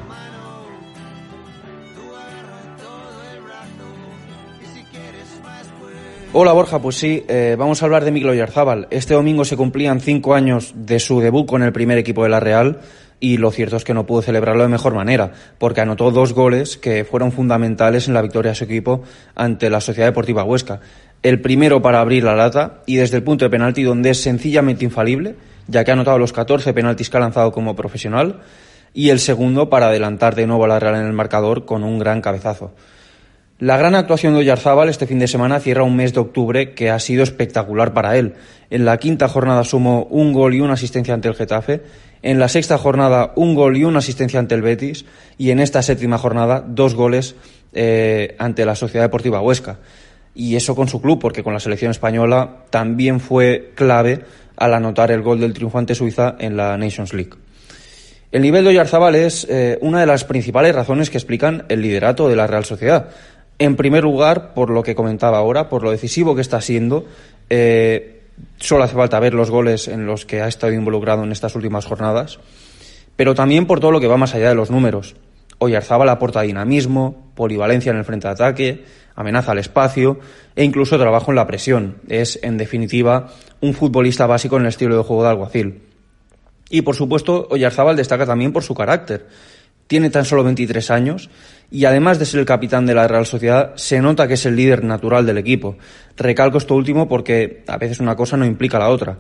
Hola Borja, pues sí, eh, vamos a hablar de Miklo Yarzábal. Este domingo se cumplían cinco años de su debut con el primer equipo de la Real y lo cierto es que no pudo celebrarlo de mejor manera, porque anotó dos goles que fueron fundamentales en la victoria de su equipo ante la Sociedad Deportiva Huesca. El primero para abrir la lata y desde el punto de penalti donde es sencillamente infalible, ya que ha anotado los 14 penaltis que ha lanzado como profesional, y el segundo para adelantar de nuevo a la Real en el marcador con un gran cabezazo. La gran actuación de Oyarzábal este fin de semana cierra un mes de octubre que ha sido espectacular para él. En la quinta jornada sumó un gol y una asistencia ante el Getafe, en la sexta jornada un gol y una asistencia ante el Betis y en esta séptima jornada dos goles eh, ante la Sociedad Deportiva Huesca. Y eso con su club, porque con la selección española también fue clave al anotar el gol del triunfante Suiza en la Nations League. El nivel de Oyarzábal es eh, una de las principales razones que explican el liderato de la Real Sociedad. En primer lugar, por lo que comentaba ahora, por lo decisivo que está siendo. Eh, solo hace falta ver los goles en los que ha estado involucrado en estas últimas jornadas. Pero también por todo lo que va más allá de los números. Oyarzábal aporta dinamismo, polivalencia en el frente de ataque, amenaza al espacio e incluso trabajo en la presión. Es, en definitiva, un futbolista básico en el estilo de juego de alguacil. Y, por supuesto, Oyarzábal destaca también por su carácter. Tiene tan solo 23 años y además de ser el capitán de la Real Sociedad, se nota que es el líder natural del equipo. Recalco esto último porque a veces una cosa no implica la otra.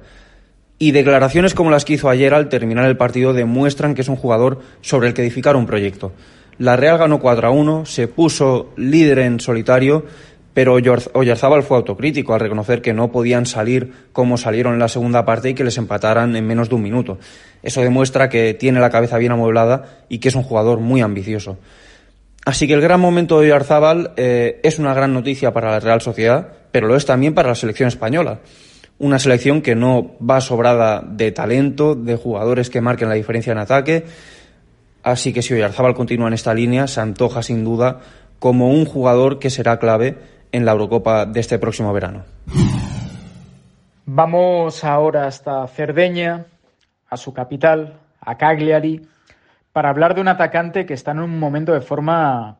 Y declaraciones como las que hizo ayer al terminar el partido demuestran que es un jugador sobre el que edificar un proyecto. La Real ganó 4 a 1, se puso líder en solitario, pero Oyarzábal fue autocrítico al reconocer que no podían salir como salieron en la segunda parte y que les empataran en menos de un minuto. Eso demuestra que tiene la cabeza bien amueblada y que es un jugador muy ambicioso. Así que el gran momento de Oyarzábal eh, es una gran noticia para la Real Sociedad, pero lo es también para la selección española. Una selección que no va sobrada de talento, de jugadores que marquen la diferencia en ataque. Así que si Oyarzábal continúa en esta línea, se antoja sin duda como un jugador que será clave en la Eurocopa de este próximo verano. Vamos ahora hasta Cerdeña, a su capital, a Cagliari para hablar de un atacante que está en un momento de forma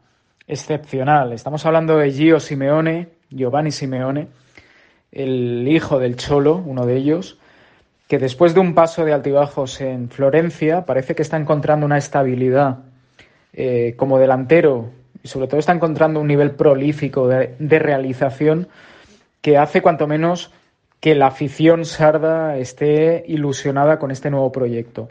excepcional. Estamos hablando de Gio Simeone, Giovanni Simeone, el hijo del Cholo, uno de ellos, que después de un paso de altibajos en Florencia parece que está encontrando una estabilidad eh, como delantero y sobre todo está encontrando un nivel prolífico de, realización que hace cuanto menos que la afición sarda esté ilusionada con este nuevo proyecto.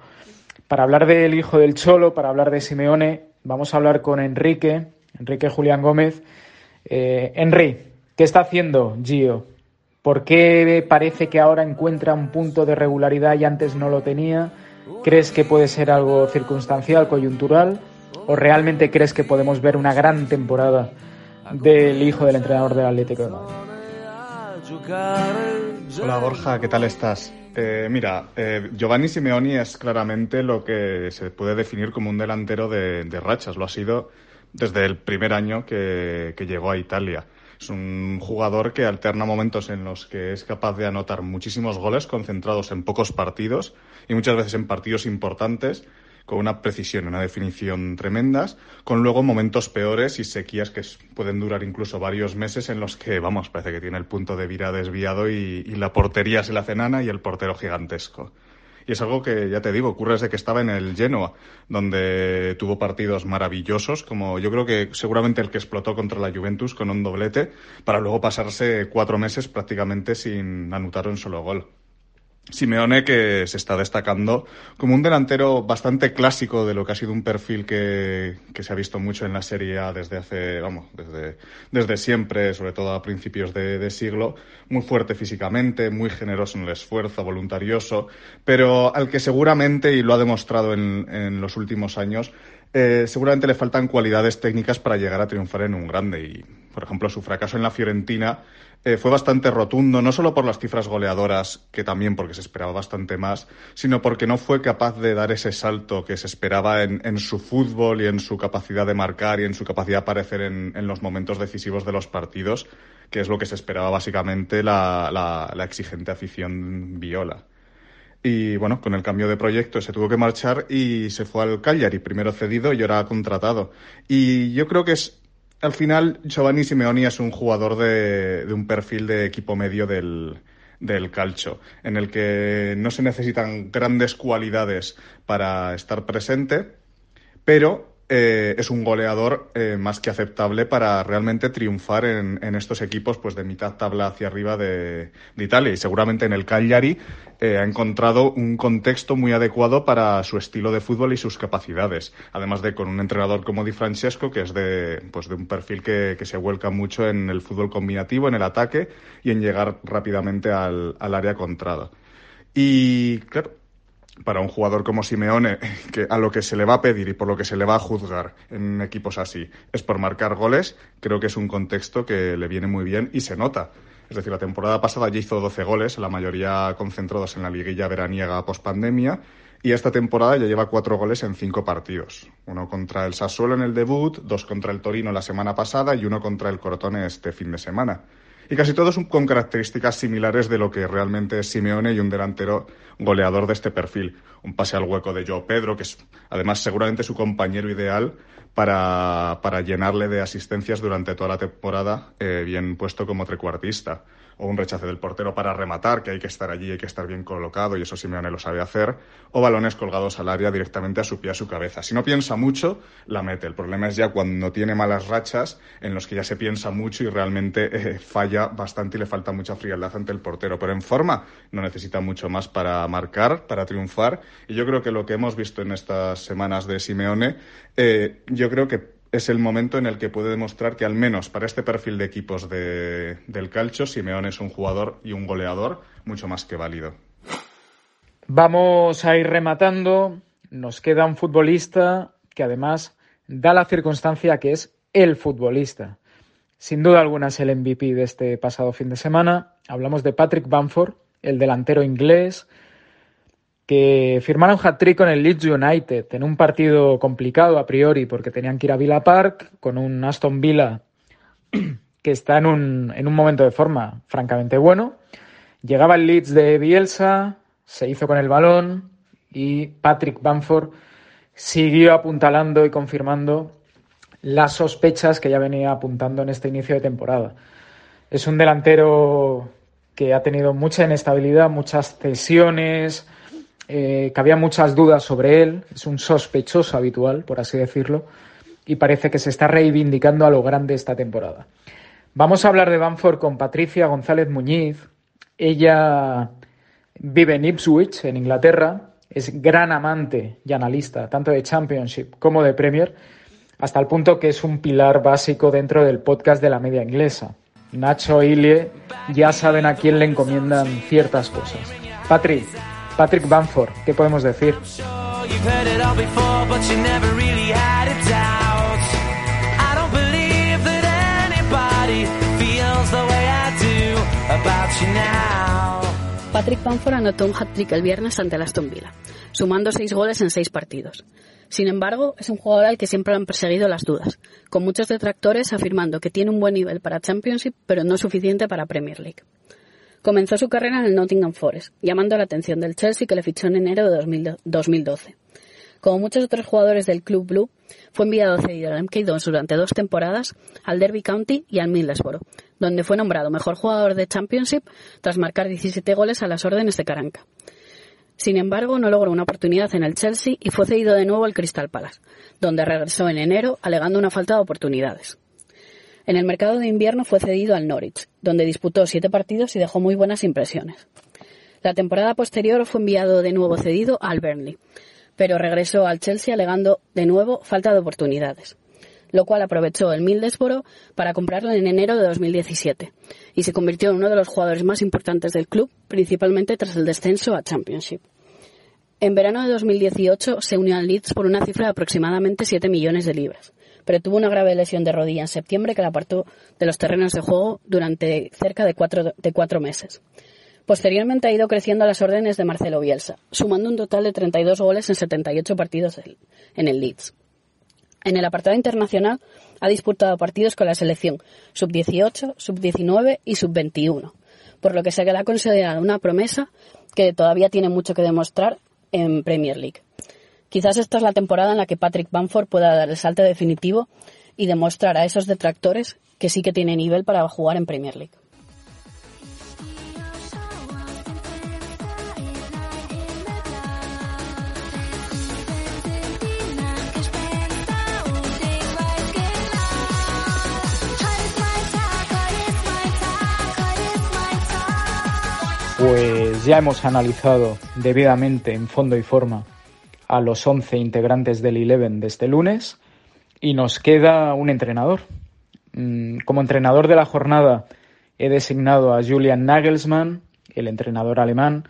Para hablar del hijo del Cholo, para hablar de Simeone, vamos a hablar con Enrique, Enrique Julián Gómez. Eh, Enrique, ¿qué está haciendo Gio? ¿Por qué parece que ahora encuentra un punto de regularidad y antes no lo tenía? ¿Crees que puede ser algo circunstancial, coyuntural? ¿O realmente crees que podemos ver una gran temporada del hijo del entrenador del Atlético de Madrid? Hola Borja, ¿qué tal estás? Eh, mira, eh, Giovanni Simeoni es claramente lo que se puede definir como un delantero de, rachas. Lo ha sido desde el primer año que, llegó a Italia. Es un jugador que alterna momentos en los que es capaz de anotar muchísimos goles concentrados en pocos partidos y muchas veces en partidos importantes con una precisión y una definición tremendas, con luego momentos peores y sequías que pueden durar incluso varios meses en los que, vamos, parece que tiene el punto de vira desviado y, la portería se la hace nana y el portero gigantesco. Y es algo que, ya te digo, ocurre desde que estaba en el Genoa, donde tuvo partidos maravillosos, como yo creo que seguramente el que explotó contra la Juventus con un doblete, para luego pasarse cuatro meses prácticamente sin anotar un solo gol. Simeone que se está destacando como un delantero bastante clásico de lo que ha sido un perfil que, que se ha visto mucho en la Serie A desde hace, vamos, desde, desde siempre, sobre todo a principios de, siglo, muy fuerte físicamente, muy generoso en el esfuerzo, voluntarioso, pero al que seguramente, y lo ha demostrado en, en los últimos años, eh, seguramente le faltan cualidades técnicas para llegar a triunfar en un grande. Y, por ejemplo, su fracaso en la Fiorentina eh, fue bastante rotundo, no solo por las cifras goleadoras, que también porque se esperaba bastante más, sino porque no fue capaz de dar ese salto que se esperaba en, su fútbol y en su capacidad de marcar y en su capacidad de aparecer en, los momentos decisivos de los partidos, que es lo que se esperaba básicamente la, la, la exigente afición viola. Y bueno, con el cambio de proyecto se tuvo que marchar y se fue al Cagliari, primero cedido y ahora contratado. Y yo creo que es al final, Giovanni Simeoni es un jugador de, de un perfil de equipo medio del, del calcio, en el que no se necesitan grandes cualidades para estar presente, pero eh, es un goleador eh, más que aceptable para realmente triunfar en, en, estos equipos pues de mitad tabla hacia arriba de, de Italia. Y seguramente en el Cagliari eh, ha encontrado un contexto muy adecuado para su estilo de fútbol y sus capacidades. Además de con un entrenador como Di Francesco, que es de, pues de un perfil que, que se vuelca mucho en el fútbol combinativo, en el ataque y en llegar rápidamente al, al área contrada. Y claro, para un jugador como Simeone, que a lo que se le va a pedir y por lo que se le va a juzgar en equipos así es por marcar goles, creo que es un contexto que le viene muy bien y se nota. Es decir, la temporada pasada ya hizo 12 goles, la mayoría concentrados en la liguilla veraniega post-pandemia, y esta temporada ya lleva cuatro goles en cinco partidos. Uno contra el Sassuolo en el debut, dos contra el Torino la semana pasada y uno contra el Crotone este fin de semana y casi todos con características similares de lo que realmente es Simeone y un delantero goleador de este perfil. Un pase al hueco de Joe Pedro, que es además seguramente su compañero ideal para, para llenarle de asistencias durante toda la temporada, eh, bien puesto como trecuartista o un rechace del portero para rematar, que hay que estar allí, hay que estar bien colocado, y eso Simeone lo sabe hacer, o balones colgados al área directamente a su pie, a su cabeza. Si no piensa mucho, la mete. El problema es ya cuando tiene malas rachas, en los que ya se piensa mucho y realmente eh, falla bastante y le falta mucha frialdad ante el portero. Pero en forma no necesita mucho más para marcar, para triunfar, y yo creo que lo que hemos visto en estas semanas de Simeone, eh, yo creo que es el momento en el que puede demostrar que al menos para este perfil de equipos de, del calcio, Simeone es un jugador y un goleador mucho más que válido. Vamos a ir rematando. Nos queda un futbolista que además da la circunstancia que es el futbolista. Sin duda alguna es el MVP de este pasado fin de semana. Hablamos de Patrick Bamford, el delantero inglés, que firmaron hat-trick con el Leeds United en un partido complicado a priori porque tenían que ir a Villa Park con un Aston Villa que está en un, en un momento de forma francamente bueno. Llegaba el Leeds de Bielsa, se hizo con el balón y Patrick Bamford siguió apuntalando y confirmando las sospechas que ya venía apuntando en este inicio de temporada. Es un delantero que ha tenido mucha inestabilidad, muchas cesiones, eh, que había muchas dudas sobre él, es un sospechoso habitual, por así decirlo, y parece que se está reivindicando a lo grande esta temporada. Vamos a hablar de Banford con Patricia González Muñiz. Ella vive en Ipswich, en Inglaterra, es gran amante y analista tanto de Championship como de Premier, hasta el punto que es un pilar básico dentro del podcast de la media inglesa. Nacho e Ilie ya saben a quién le encomiendan ciertas cosas. Patrick, Patrick Bamford, ¿qué podemos decir? Patrick Bamford anotó un hat-trick el viernes ante el Aston Villa, sumando seis goles en seis partidos. Sin embargo, es un jugador al que siempre han perseguido las dudas, con muchos detractores afirmando que tiene un buen nivel para Championship, pero no suficiente para Premier League. Comenzó su carrera en el Nottingham Forest, llamando la atención del Chelsea que le fichó en enero de 2012. Como muchos otros jugadores del Club Blue, fue enviado cedido al MK2 durante dos temporadas al Derby County y al Middlesbrough, donde fue nombrado mejor jugador de Championship tras marcar 17 goles a las órdenes de Caranca. Sin embargo, no logró una oportunidad en el Chelsea y fue cedido de nuevo al Crystal Palace, donde regresó en enero alegando una falta de oportunidades. En el mercado de invierno fue cedido al Norwich, donde disputó siete partidos y dejó muy buenas impresiones. La temporada posterior fue enviado de nuevo cedido al Burnley, pero regresó al Chelsea alegando de nuevo falta de oportunidades, lo cual aprovechó el Middlesbrough para comprarlo en enero de 2017 y se convirtió en uno de los jugadores más importantes del club, principalmente tras el descenso a Championship. En verano de 2018 se unió al Leeds por una cifra de aproximadamente 7 millones de libras, pero tuvo una grave lesión de rodilla en septiembre que la apartó de los terrenos de juego durante cerca de cuatro, cuatro meses. Posteriormente ha ido creciendo a las órdenes de Marcelo Bielsa, sumando un total de 32 goles en 78 partidos en el Leeds. En el apartado internacional ha disputado partidos con la selección sub-18, sub-19 y sub-21, por lo que se ha considerado una promesa que todavía tiene mucho que demostrar en Premier League. Quizás esta es la temporada en la que Patrick Bamford pueda dar el salto definitivo y demostrar a esos detractores que sí que tiene nivel para jugar en Premier League. Ya hemos analizado debidamente en fondo y forma a los 11 integrantes del Eleven de este lunes y nos queda un entrenador. Mm, como entrenador de la jornada he designado a Julian Nagelsmann, el entrenador alemán,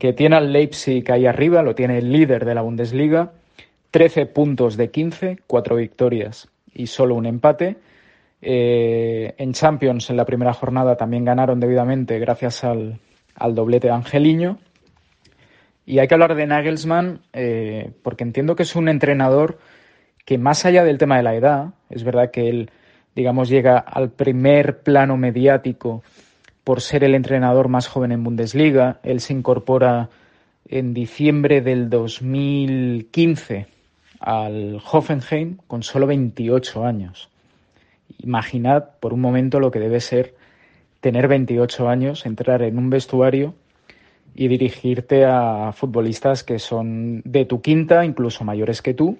que tiene al Leipzig ahí arriba, lo tiene el líder de la Bundesliga, 13 puntos de 15, 4 victorias y solo un empate. Eh, en Champions en la primera jornada también ganaron debidamente gracias al, al doblete de Angeliño. Y hay que hablar de Nagelsmann eh, porque entiendo que es un entrenador que más allá del tema de la edad, es verdad que él, digamos, llega al primer plano mediático por ser el entrenador más joven en Bundesliga. Él se incorpora en diciembre del 2015 al Hoffenheim con solo 28 años. Imaginad por un momento lo que debe ser tener 28 años, entrar en un vestuario y dirigirte a futbolistas que son de tu quinta, incluso mayores que tú,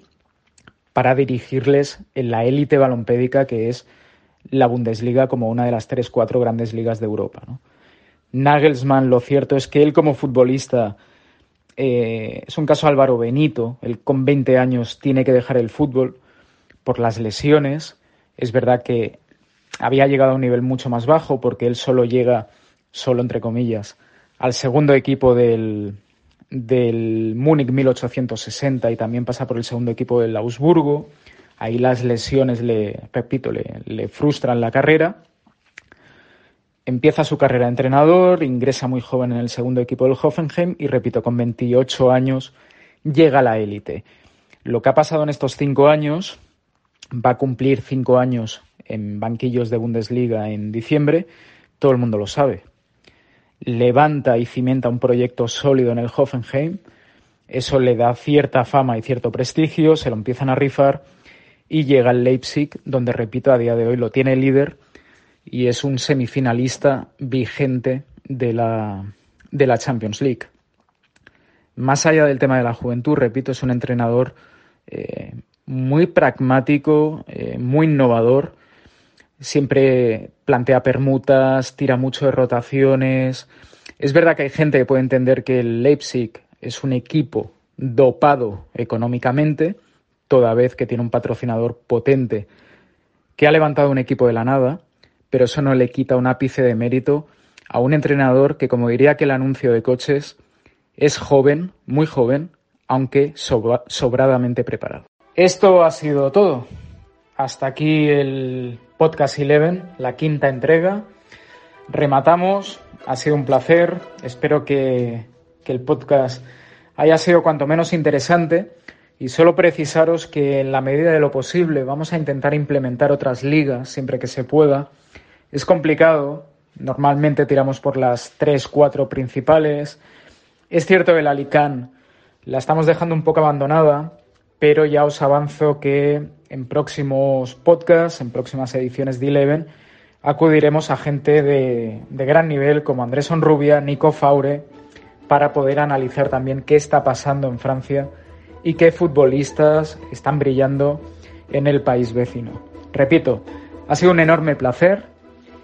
para dirigirles en la élite balompédica que es la Bundesliga como una de las tres, cuatro grandes ligas de Europa. Nagelsmann, lo cierto es que él como futbolista eh, es un caso Álvaro Benito, él con 20 años tiene que dejar el fútbol por las lesiones. Es verdad que había llegado a un nivel mucho más bajo porque él solo llega, solo entre comillas, al segundo equipo del, del Múnich 1860 y también pasa por el segundo equipo del Augsburgo. Ahí las lesiones le, repito, le, le frustran la carrera. Empieza su carrera de entrenador, ingresa muy joven en el segundo equipo del Hoffenheim y, repito, con 28 años llega a la élite. Lo que ha pasado en estos cinco años, va a cumplir cinco años en banquillos de Bundesliga en diciembre, todo el mundo lo sabe. Levanta y cimenta un proyecto sólido en el Hoffenheim, eso le da cierta fama y cierto prestigio, se lo empiezan a rifar y llega al Leipzig, donde, repito, a día de hoy lo tiene líder y es un semifinalista vigente de la, de la Champions League. Más allá del tema de la juventud, repito, es un entrenador eh, muy pragmático, eh, muy innovador siempre plantea permutas, tira mucho de rotaciones. Es verdad que hay gente que puede entender que el Leipzig es un equipo dopado económicamente, toda vez que tiene un patrocinador potente que ha levantado un equipo de la nada, pero eso no le quita un ápice de mérito a un entrenador que, como diría que el anuncio de coches, es joven, muy joven, aunque sobradamente preparado. Esto ha sido todo. Hasta aquí el Podcast 11, la quinta entrega. Rematamos, ha sido un placer, espero que, que el podcast haya sido cuanto menos interesante y solo precisaros que en la medida de lo posible vamos a intentar implementar otras ligas siempre que se pueda. Es complicado, normalmente tiramos por las tres, cuatro principales. Es cierto que la Alicante la estamos dejando un poco abandonada, pero ya os avanzo que en próximos podcasts, en próximas ediciones de Eleven, acudiremos a gente de, gran nivel como Andrés Onrubia, Nico Faure, para poder analizar también qué está pasando en Francia y qué futbolistas están brillando en el país vecino. Repito, ha sido un enorme placer,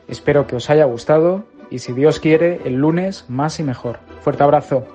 espero que os haya gustado y si Dios quiere, el lunes más y mejor. Fuerte abrazo.